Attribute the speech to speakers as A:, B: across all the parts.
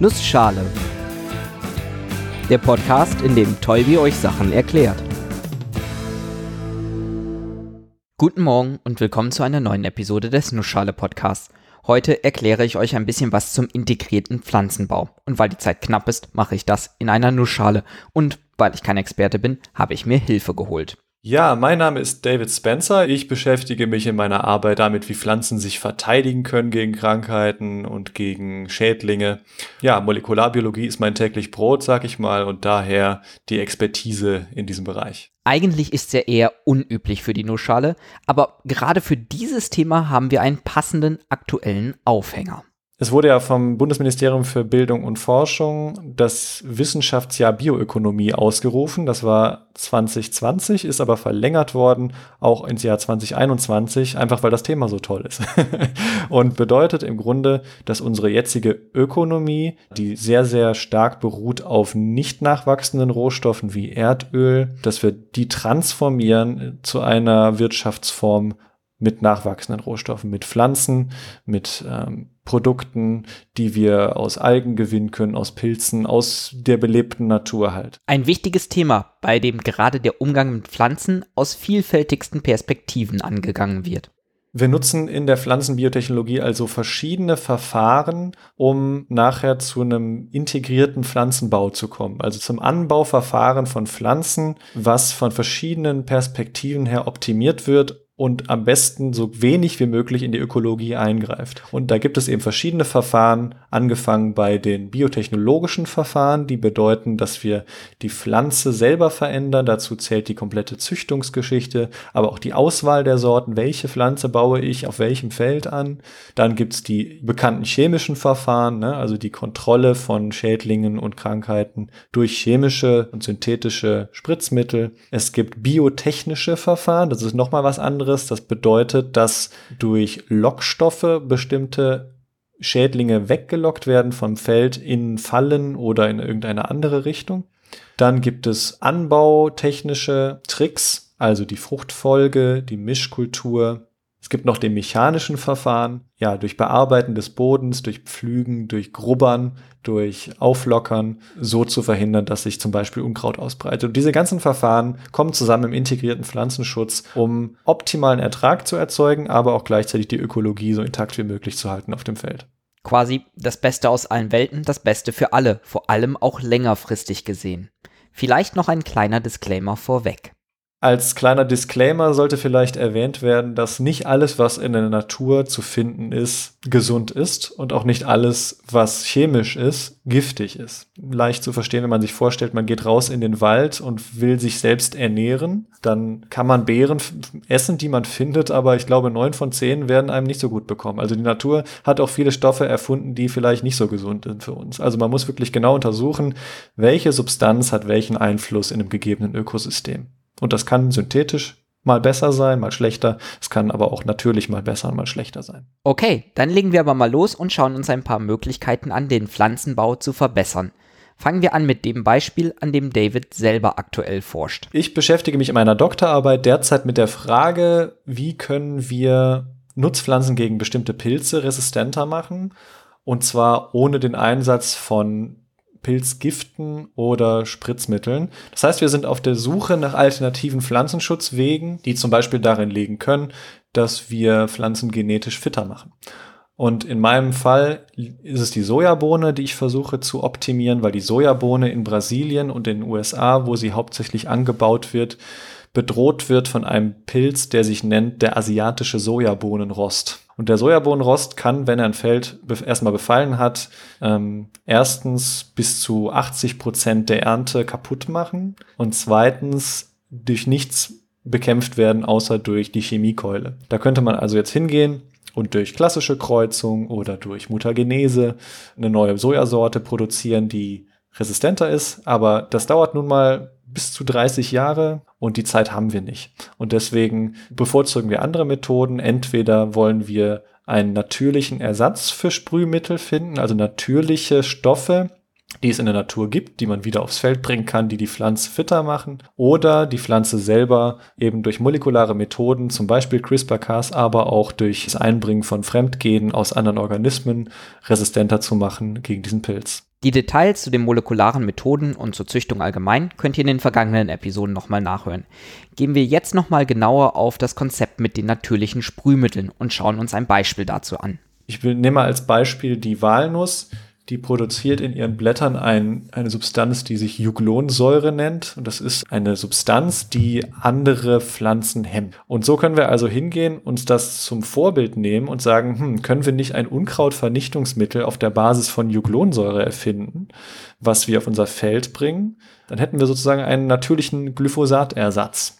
A: Nussschale. Der Podcast, in dem Tolbi euch Sachen erklärt. Guten Morgen und willkommen zu einer neuen Episode des Nussschale Podcasts. Heute erkläre ich euch ein bisschen was zum integrierten Pflanzenbau. Und weil die Zeit knapp ist, mache ich das in einer Nussschale. Und weil ich kein Experte bin, habe ich mir Hilfe geholt.
B: Ja, mein Name ist David Spencer. Ich beschäftige mich in meiner Arbeit damit, wie Pflanzen sich verteidigen können gegen Krankheiten und gegen Schädlinge. Ja, Molekularbiologie ist mein täglich Brot, sag ich mal, und daher die Expertise in diesem Bereich.
A: Eigentlich ist es ja eher unüblich für die Nussschale, aber gerade für dieses Thema haben wir einen passenden aktuellen Aufhänger.
B: Es wurde ja vom Bundesministerium für Bildung und Forschung das Wissenschaftsjahr Bioökonomie ausgerufen. Das war 2020, ist aber verlängert worden, auch ins Jahr 2021, einfach weil das Thema so toll ist. und bedeutet im Grunde, dass unsere jetzige Ökonomie, die sehr, sehr stark beruht auf nicht nachwachsenden Rohstoffen wie Erdöl, dass wir die transformieren zu einer Wirtschaftsform mit nachwachsenden Rohstoffen, mit Pflanzen, mit ähm, Produkten, die wir aus Algen gewinnen können, aus Pilzen, aus der belebten Natur halt.
A: Ein wichtiges Thema, bei dem gerade der Umgang mit Pflanzen aus vielfältigsten Perspektiven angegangen wird.
B: Wir nutzen in der Pflanzenbiotechnologie also verschiedene Verfahren, um nachher zu einem integrierten Pflanzenbau zu kommen. Also zum Anbauverfahren von Pflanzen, was von verschiedenen Perspektiven her optimiert wird, und am besten so wenig wie möglich in die Ökologie eingreift. Und da gibt es eben verschiedene Verfahren, angefangen bei den biotechnologischen Verfahren, die bedeuten, dass wir die Pflanze selber verändern. Dazu zählt die komplette Züchtungsgeschichte, aber auch die Auswahl der Sorten. Welche Pflanze baue ich auf welchem Feld an? Dann gibt's die bekannten chemischen Verfahren, ne? also die Kontrolle von Schädlingen und Krankheiten durch chemische und synthetische Spritzmittel. Es gibt biotechnische Verfahren, das ist nochmal was anderes anderes. Das bedeutet, dass durch Lockstoffe bestimmte Schädlinge weggelockt werden vom Feld in Fallen oder in irgendeine andere Richtung. Dann gibt es anbautechnische Tricks, also die Fruchtfolge, die Mischkultur, es gibt noch den mechanischen Verfahren, ja, durch Bearbeiten des Bodens, durch Pflügen, durch Grubbern, durch Auflockern, so zu verhindern, dass sich zum Beispiel Unkraut ausbreitet. Und diese ganzen Verfahren kommen zusammen im integrierten Pflanzenschutz, um optimalen Ertrag zu erzeugen, aber auch gleichzeitig die Ökologie so intakt wie möglich zu halten auf dem Feld.
A: Quasi das Beste aus allen Welten, das Beste für alle, vor allem auch längerfristig gesehen. Vielleicht noch ein kleiner Disclaimer vorweg.
B: Als kleiner Disclaimer sollte vielleicht erwähnt werden, dass nicht alles, was in der Natur zu finden ist, gesund ist und auch nicht alles, was chemisch ist, giftig ist. Leicht zu verstehen, wenn man sich vorstellt, man geht raus in den Wald und will sich selbst ernähren, dann kann man Beeren essen, die man findet, aber ich glaube, neun von zehn werden einem nicht so gut bekommen. Also die Natur hat auch viele Stoffe erfunden, die vielleicht nicht so gesund sind für uns. Also man muss wirklich genau untersuchen, welche Substanz hat welchen Einfluss in einem gegebenen Ökosystem. Und das kann synthetisch mal besser sein, mal schlechter. Es kann aber auch natürlich mal besser und mal schlechter sein.
A: Okay, dann legen wir aber mal los und schauen uns ein paar Möglichkeiten an, den Pflanzenbau zu verbessern. Fangen wir an mit dem Beispiel, an dem David selber aktuell forscht.
B: Ich beschäftige mich in meiner Doktorarbeit derzeit mit der Frage, wie können wir Nutzpflanzen gegen bestimmte Pilze resistenter machen. Und zwar ohne den Einsatz von Pilzgiften oder Spritzmitteln. Das heißt, wir sind auf der Suche nach alternativen Pflanzenschutzwegen, die zum Beispiel darin liegen können, dass wir Pflanzen genetisch fitter machen. Und in meinem Fall ist es die Sojabohne, die ich versuche zu optimieren, weil die Sojabohne in Brasilien und in den USA, wo sie hauptsächlich angebaut wird, bedroht wird von einem Pilz, der sich nennt der asiatische Sojabohnenrost. Und der Sojabohnenrost kann, wenn er ein Feld erstmal befallen hat, ähm, erstens bis zu 80 Prozent der Ernte kaputt machen und zweitens durch nichts bekämpft werden, außer durch die Chemiekeule. Da könnte man also jetzt hingehen und durch klassische Kreuzung oder durch Mutagenese eine neue Sojasorte produzieren, die resistenter ist. Aber das dauert nun mal bis zu 30 Jahre und die Zeit haben wir nicht. Und deswegen bevorzugen wir andere Methoden. Entweder wollen wir einen natürlichen Ersatz für Sprühmittel finden, also natürliche Stoffe, die es in der Natur gibt, die man wieder aufs Feld bringen kann, die die Pflanze fitter machen, oder die Pflanze selber eben durch molekulare Methoden, zum Beispiel CRISPR-Cas, aber auch durch das Einbringen von Fremdgenen aus anderen Organismen resistenter zu machen gegen diesen Pilz.
A: Die Details zu den molekularen Methoden und zur Züchtung allgemein könnt ihr in den vergangenen Episoden nochmal nachhören. Gehen wir jetzt nochmal genauer auf das Konzept mit den natürlichen Sprühmitteln und schauen uns ein Beispiel dazu an.
B: Ich nehme mal als Beispiel die Walnuss die produziert in ihren Blättern ein, eine Substanz, die sich Juglonsäure nennt. Und das ist eine Substanz, die andere Pflanzen hemmt. Und so können wir also hingehen, uns das zum Vorbild nehmen und sagen, hm, können wir nicht ein Unkrautvernichtungsmittel auf der Basis von Juglonsäure erfinden, was wir auf unser Feld bringen? Dann hätten wir sozusagen einen natürlichen Glyphosatersatz.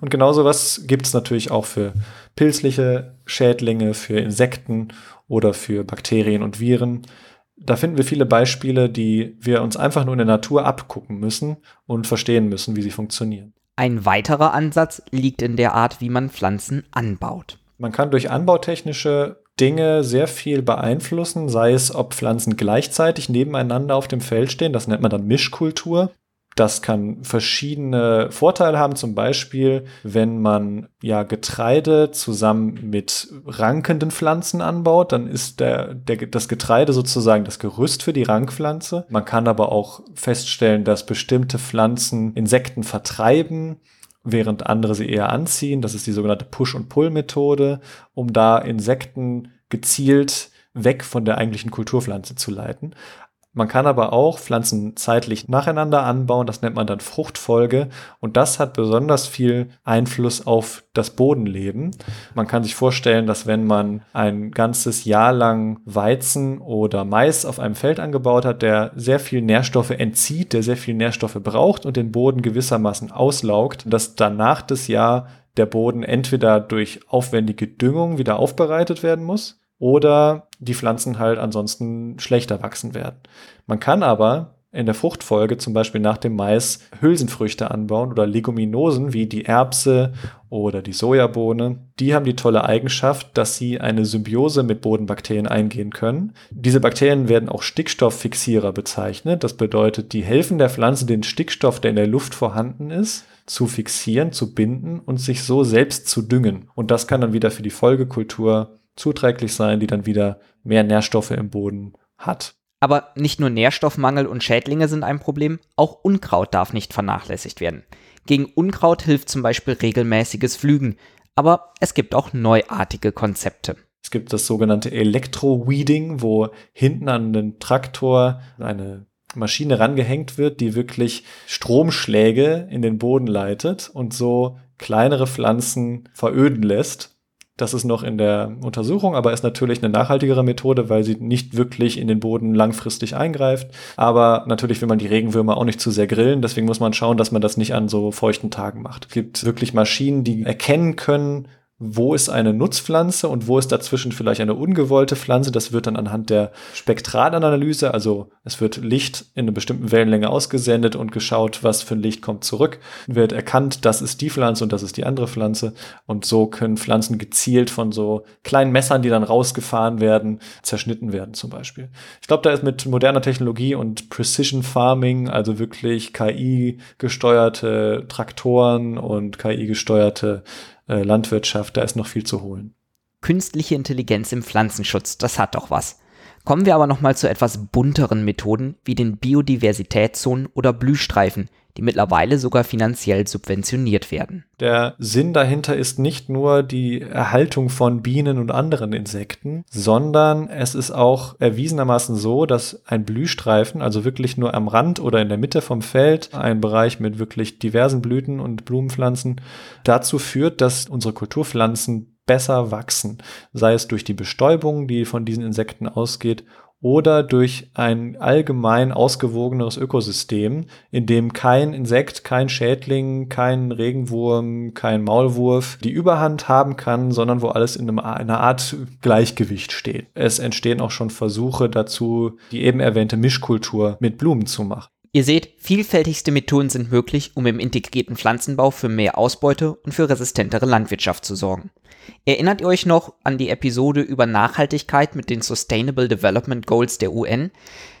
B: Und genauso was gibt es natürlich auch für pilzliche Schädlinge, für Insekten oder für Bakterien und Viren da finden wir viele Beispiele, die wir uns einfach nur in der Natur abgucken müssen und verstehen müssen, wie sie funktionieren.
A: Ein weiterer Ansatz liegt in der Art, wie man Pflanzen anbaut.
B: Man kann durch anbautechnische Dinge sehr viel beeinflussen, sei es, ob Pflanzen gleichzeitig nebeneinander auf dem Feld stehen, das nennt man dann Mischkultur. Das kann verschiedene Vorteile haben, zum Beispiel, wenn man ja Getreide zusammen mit rankenden Pflanzen anbaut, dann ist der, der, das Getreide sozusagen das Gerüst für die Rankpflanze. Man kann aber auch feststellen, dass bestimmte Pflanzen Insekten vertreiben, während andere sie eher anziehen. Das ist die sogenannte Push- und Pull-Methode, um da Insekten gezielt weg von der eigentlichen Kulturpflanze zu leiten. Man kann aber auch Pflanzen zeitlich nacheinander anbauen, das nennt man dann Fruchtfolge und das hat besonders viel Einfluss auf das Bodenleben. Man kann sich vorstellen, dass wenn man ein ganzes Jahr lang Weizen oder Mais auf einem Feld angebaut hat, der sehr viel Nährstoffe entzieht, der sehr viel Nährstoffe braucht und den Boden gewissermaßen auslaugt, dass danach das Jahr der Boden entweder durch aufwendige Düngung wieder aufbereitet werden muss oder die Pflanzen halt ansonsten schlechter wachsen werden. Man kann aber in der Fruchtfolge zum Beispiel nach dem Mais Hülsenfrüchte anbauen oder Leguminosen wie die Erbse oder die Sojabohne. Die haben die tolle Eigenschaft, dass sie eine Symbiose mit Bodenbakterien eingehen können. Diese Bakterien werden auch Stickstofffixierer bezeichnet. Das bedeutet, die helfen der Pflanze, den Stickstoff, der in der Luft vorhanden ist, zu fixieren, zu binden und sich so selbst zu düngen. Und das kann dann wieder für die Folgekultur zuträglich sein, die dann wieder mehr Nährstoffe im Boden hat.
A: Aber nicht nur Nährstoffmangel und Schädlinge sind ein Problem, auch Unkraut darf nicht vernachlässigt werden. Gegen Unkraut hilft zum Beispiel regelmäßiges Flügen, aber es gibt auch neuartige Konzepte.
B: Es gibt das sogenannte Elektro-Weeding, wo hinten an den Traktor eine Maschine rangehängt wird, die wirklich Stromschläge in den Boden leitet und so kleinere Pflanzen veröden lässt das ist noch in der Untersuchung, aber ist natürlich eine nachhaltigere Methode, weil sie nicht wirklich in den Boden langfristig eingreift. Aber natürlich will man die Regenwürmer auch nicht zu sehr grillen. Deswegen muss man schauen, dass man das nicht an so feuchten Tagen macht. Es gibt wirklich Maschinen, die erkennen können, wo ist eine Nutzpflanze und wo ist dazwischen vielleicht eine ungewollte Pflanze. Das wird dann anhand der Spektralanalyse, also es wird Licht in einer bestimmten Wellenlänge ausgesendet und geschaut, was für ein Licht kommt zurück, wird erkannt, das ist die Pflanze und das ist die andere Pflanze. Und so können Pflanzen gezielt von so kleinen Messern, die dann rausgefahren werden, zerschnitten werden zum Beispiel. Ich glaube, da ist mit moderner Technologie und Precision Farming, also wirklich KI-gesteuerte Traktoren und KI-gesteuerte Landwirtschaft, da ist noch viel zu holen.
A: Künstliche Intelligenz im Pflanzenschutz, das hat doch was. Kommen wir aber nochmal zu etwas bunteren Methoden wie den Biodiversitätszonen oder Blühstreifen, die mittlerweile sogar finanziell subventioniert werden.
B: Der Sinn dahinter ist nicht nur die Erhaltung von Bienen und anderen Insekten, sondern es ist auch erwiesenermaßen so, dass ein Blühstreifen, also wirklich nur am Rand oder in der Mitte vom Feld, ein Bereich mit wirklich diversen Blüten und Blumenpflanzen, dazu führt, dass unsere Kulturpflanzen besser wachsen, sei es durch die Bestäubung, die von diesen Insekten ausgeht, oder durch ein allgemein ausgewogeneres Ökosystem, in dem kein Insekt, kein Schädling, kein Regenwurm, kein Maulwurf die Überhand haben kann, sondern wo alles in einer Art Gleichgewicht steht. Es entstehen auch schon Versuche dazu, die eben erwähnte Mischkultur mit Blumen zu machen.
A: Ihr seht, vielfältigste Methoden sind möglich, um im integrierten Pflanzenbau für mehr Ausbeute und für resistentere Landwirtschaft zu sorgen. Erinnert ihr euch noch an die Episode über Nachhaltigkeit mit den Sustainable Development Goals der UN?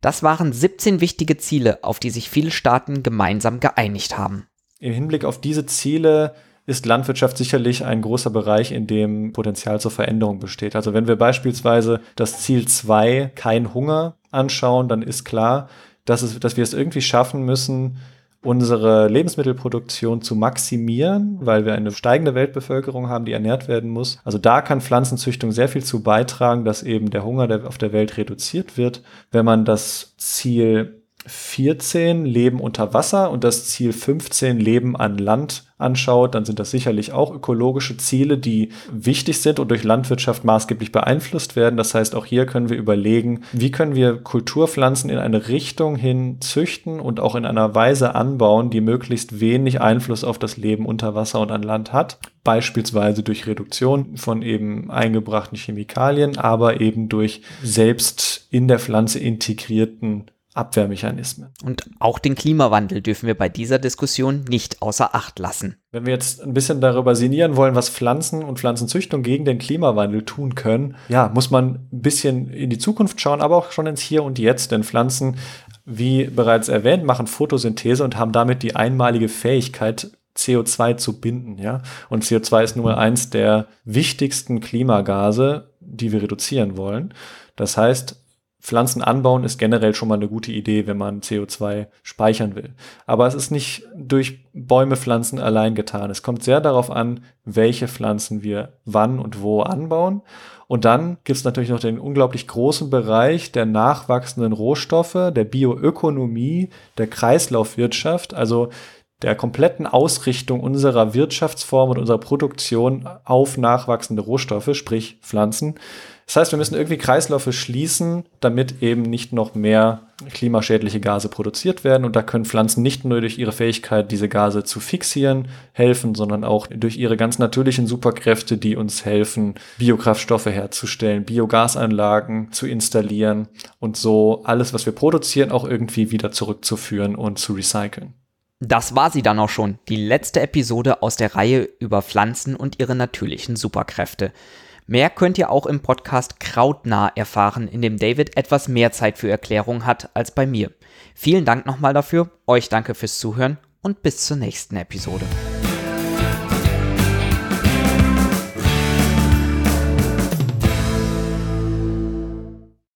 A: Das waren 17 wichtige Ziele, auf die sich viele Staaten gemeinsam geeinigt haben.
B: Im Hinblick auf diese Ziele ist Landwirtschaft sicherlich ein großer Bereich, in dem Potenzial zur Veränderung besteht. Also wenn wir beispielsweise das Ziel 2, kein Hunger, anschauen, dann ist klar, dass, es, dass wir es irgendwie schaffen müssen, unsere Lebensmittelproduktion zu maximieren, weil wir eine steigende Weltbevölkerung haben, die ernährt werden muss. Also da kann Pflanzenzüchtung sehr viel zu beitragen, dass eben der Hunger auf der Welt reduziert wird. Wenn man das Ziel 14 Leben unter Wasser und das Ziel 15 Leben an Land anschaut, dann sind das sicherlich auch ökologische Ziele, die wichtig sind und durch Landwirtschaft maßgeblich beeinflusst werden. Das heißt, auch hier können wir überlegen, wie können wir Kulturpflanzen in eine Richtung hin züchten und auch in einer Weise anbauen, die möglichst wenig Einfluss auf das Leben unter Wasser und an Land hat. Beispielsweise durch Reduktion von eben eingebrachten Chemikalien, aber eben durch selbst in der Pflanze integrierten Abwehrmechanismen.
A: Und auch den Klimawandel dürfen wir bei dieser Diskussion nicht außer Acht lassen.
B: Wenn wir jetzt ein bisschen darüber sinnieren wollen, was Pflanzen und Pflanzenzüchtung gegen den Klimawandel tun können, ja, muss man ein bisschen in die Zukunft schauen, aber auch schon ins Hier und Jetzt, denn Pflanzen, wie bereits erwähnt, machen Photosynthese und haben damit die einmalige Fähigkeit, CO2 zu binden, ja. Und CO2 ist nur eins der wichtigsten Klimagase, die wir reduzieren wollen. Das heißt, Pflanzen anbauen ist generell schon mal eine gute Idee, wenn man CO2 speichern will. Aber es ist nicht durch Bäume pflanzen allein getan. Es kommt sehr darauf an, welche Pflanzen wir wann und wo anbauen. Und dann gibt es natürlich noch den unglaublich großen Bereich der nachwachsenden Rohstoffe, der Bioökonomie, der Kreislaufwirtschaft, also der kompletten Ausrichtung unserer Wirtschaftsform und unserer Produktion auf nachwachsende Rohstoffe, sprich Pflanzen. Das heißt, wir müssen irgendwie Kreisläufe schließen, damit eben nicht noch mehr klimaschädliche Gase produziert werden. Und da können Pflanzen nicht nur durch ihre Fähigkeit, diese Gase zu fixieren, helfen, sondern auch durch ihre ganz natürlichen Superkräfte, die uns helfen, Biokraftstoffe herzustellen, Biogasanlagen zu installieren und so alles, was wir produzieren, auch irgendwie wieder zurückzuführen und zu recyceln.
A: Das war sie dann auch schon, die letzte Episode aus der Reihe über Pflanzen und ihre natürlichen Superkräfte. Mehr könnt ihr auch im Podcast Krautnah erfahren, in dem David etwas mehr Zeit für Erklärungen hat als bei mir. Vielen Dank nochmal dafür, euch danke fürs Zuhören und bis zur nächsten Episode.